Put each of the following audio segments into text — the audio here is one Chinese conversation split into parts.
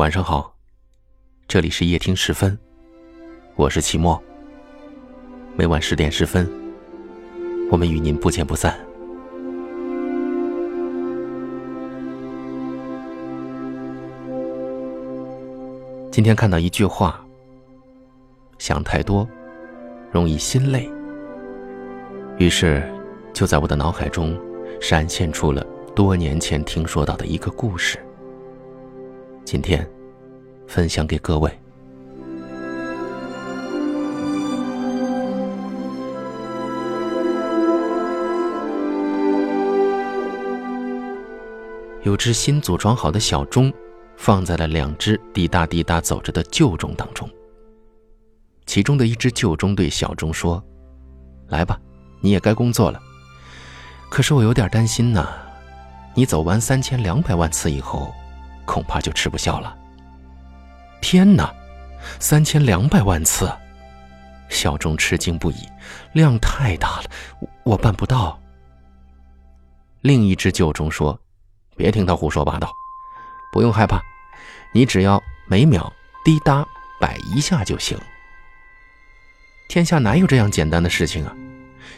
晚上好，这里是夜听十分，我是齐墨。每晚十点十分，我们与您不见不散。今天看到一句话：想太多，容易心累。于是，就在我的脑海中闪现出了多年前听说到的一个故事。今天，分享给各位。有只新组装好的小钟，放在了两只滴答滴答走着的旧钟当中。其中的一只旧钟对小钟说：“来吧，你也该工作了。可是我有点担心呢，你走完三千两百万次以后。”恐怕就吃不消了。天哪，三千两百万次！小钟吃惊不已，量太大了，我办不到。另一只旧钟说：“别听他胡说八道，不用害怕，你只要每秒滴答摆一下就行。”天下哪有这样简单的事情啊？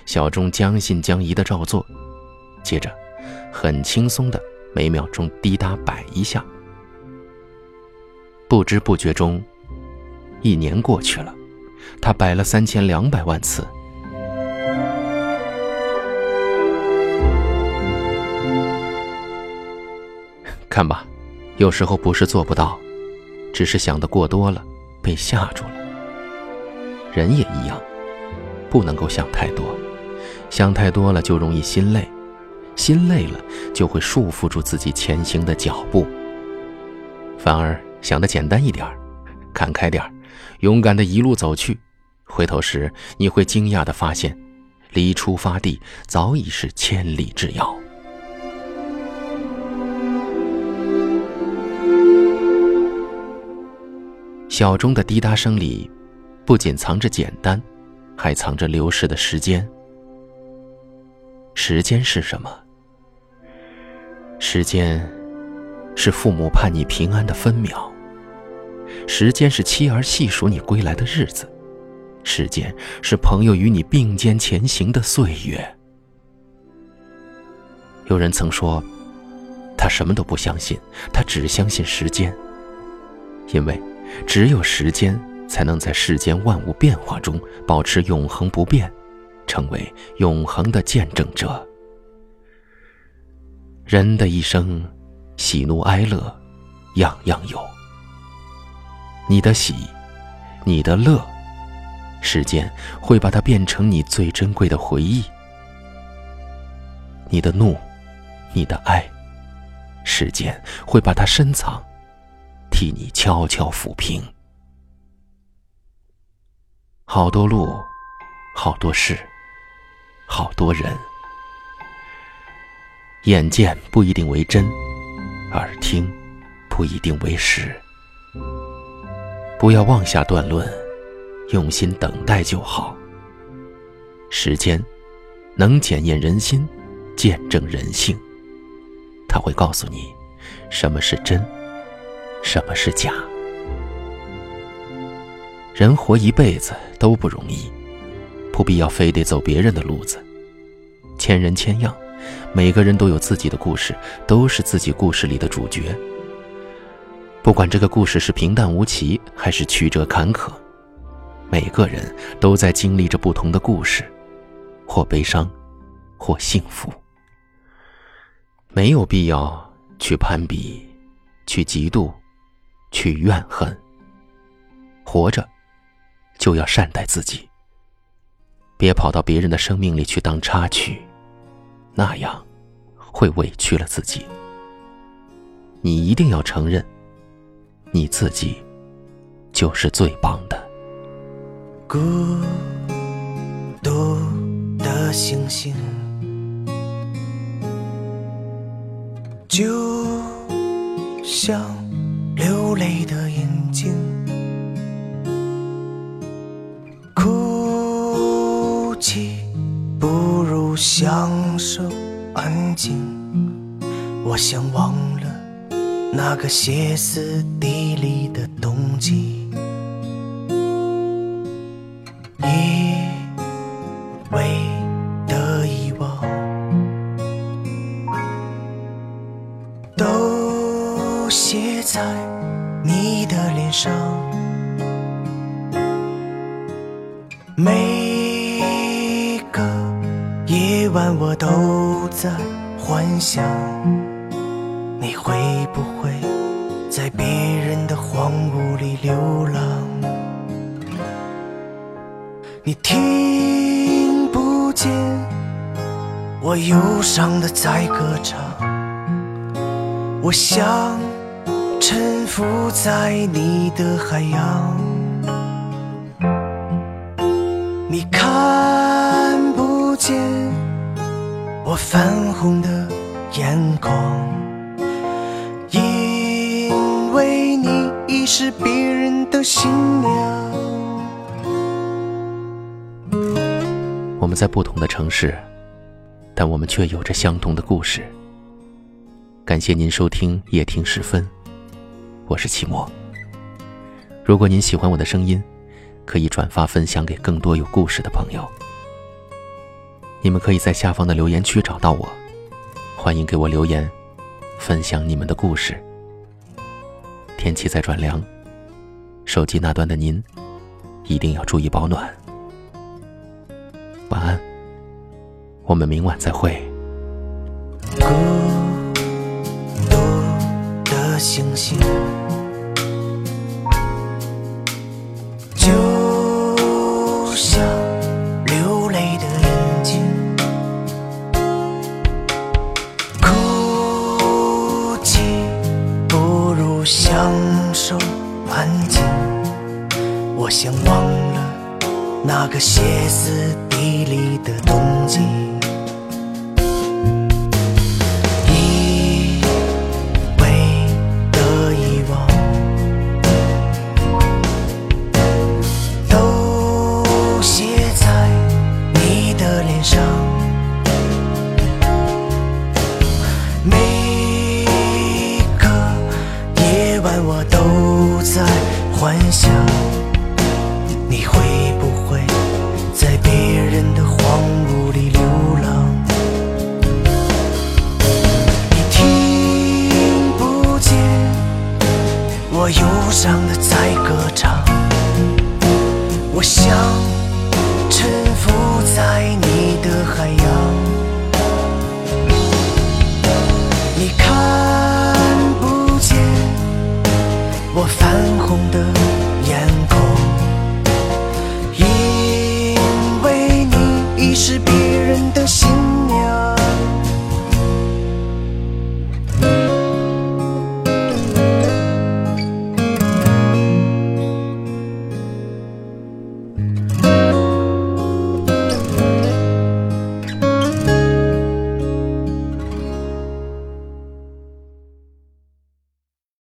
小钟将信将疑的照做，接着很轻松的每秒钟滴答摆一下。不知不觉中，一年过去了，他摆了三千两百万次。看吧，有时候不是做不到，只是想的过多了，被吓住了。人也一样，不能够想太多，想太多了就容易心累，心累了就会束缚住自己前行的脚步，反而。想的简单一点儿看开点儿勇敢的一路走去。回头时，你会惊讶的发现，离出发地早已是千里之遥。小钟的滴答声里，不仅藏着简单，还藏着流逝的时间。时间是什么？时间，是父母盼你平安的分秒。时间是妻儿细数你归来的日子，时间是朋友与你并肩前行的岁月。有人曾说，他什么都不相信，他只相信时间，因为只有时间才能在世间万物变化中保持永恒不变，成为永恒的见证者。人的一生，喜怒哀乐，样样有。你的喜，你的乐，时间会把它变成你最珍贵的回忆；你的怒，你的爱，时间会把它深藏，替你悄悄抚平。好多路，好多事，好多人，眼见不一定为真，耳听不一定为实。不要妄下断论，用心等待就好。时间能检验人心，见证人性。他会告诉你，什么是真，什么是假。人活一辈子都不容易，不必要非得走别人的路子。千人千样，每个人都有自己的故事，都是自己故事里的主角。不管这个故事是平淡无奇还是曲折坎坷，每个人都在经历着不同的故事，或悲伤，或幸福。没有必要去攀比，去嫉妒，去怨恨。活着，就要善待自己，别跑到别人的生命里去当插曲，那样会委屈了自己。你一定要承认。你自己就是最棒的。孤独的星星，就像流泪的眼睛，哭泣不如享受安静。我想忘。那个歇斯底里的冬季，以为的遗忘，都写在你的脸上。每个夜晚，我都在幻想。流浪？你听不见我忧伤的在歌唱，我想沉浮在你的海洋。你看不见我泛红的眼眶。你是别人的新娘。我们在不同的城市，但我们却有着相同的故事。感谢您收听夜听时分，我是齐墨。如果您喜欢我的声音，可以转发分享给更多有故事的朋友。你们可以在下方的留言区找到我，欢迎给我留言。分享你们的故事。天气在转凉，手机那端的您一定要注意保暖。晚安，我们明晚再会。孤独的星星，想忘了那个歇斯底里的冬季。一味的遗忘，都写在你的脸上。每个夜晚，我都在幻想，唱的在歌唱，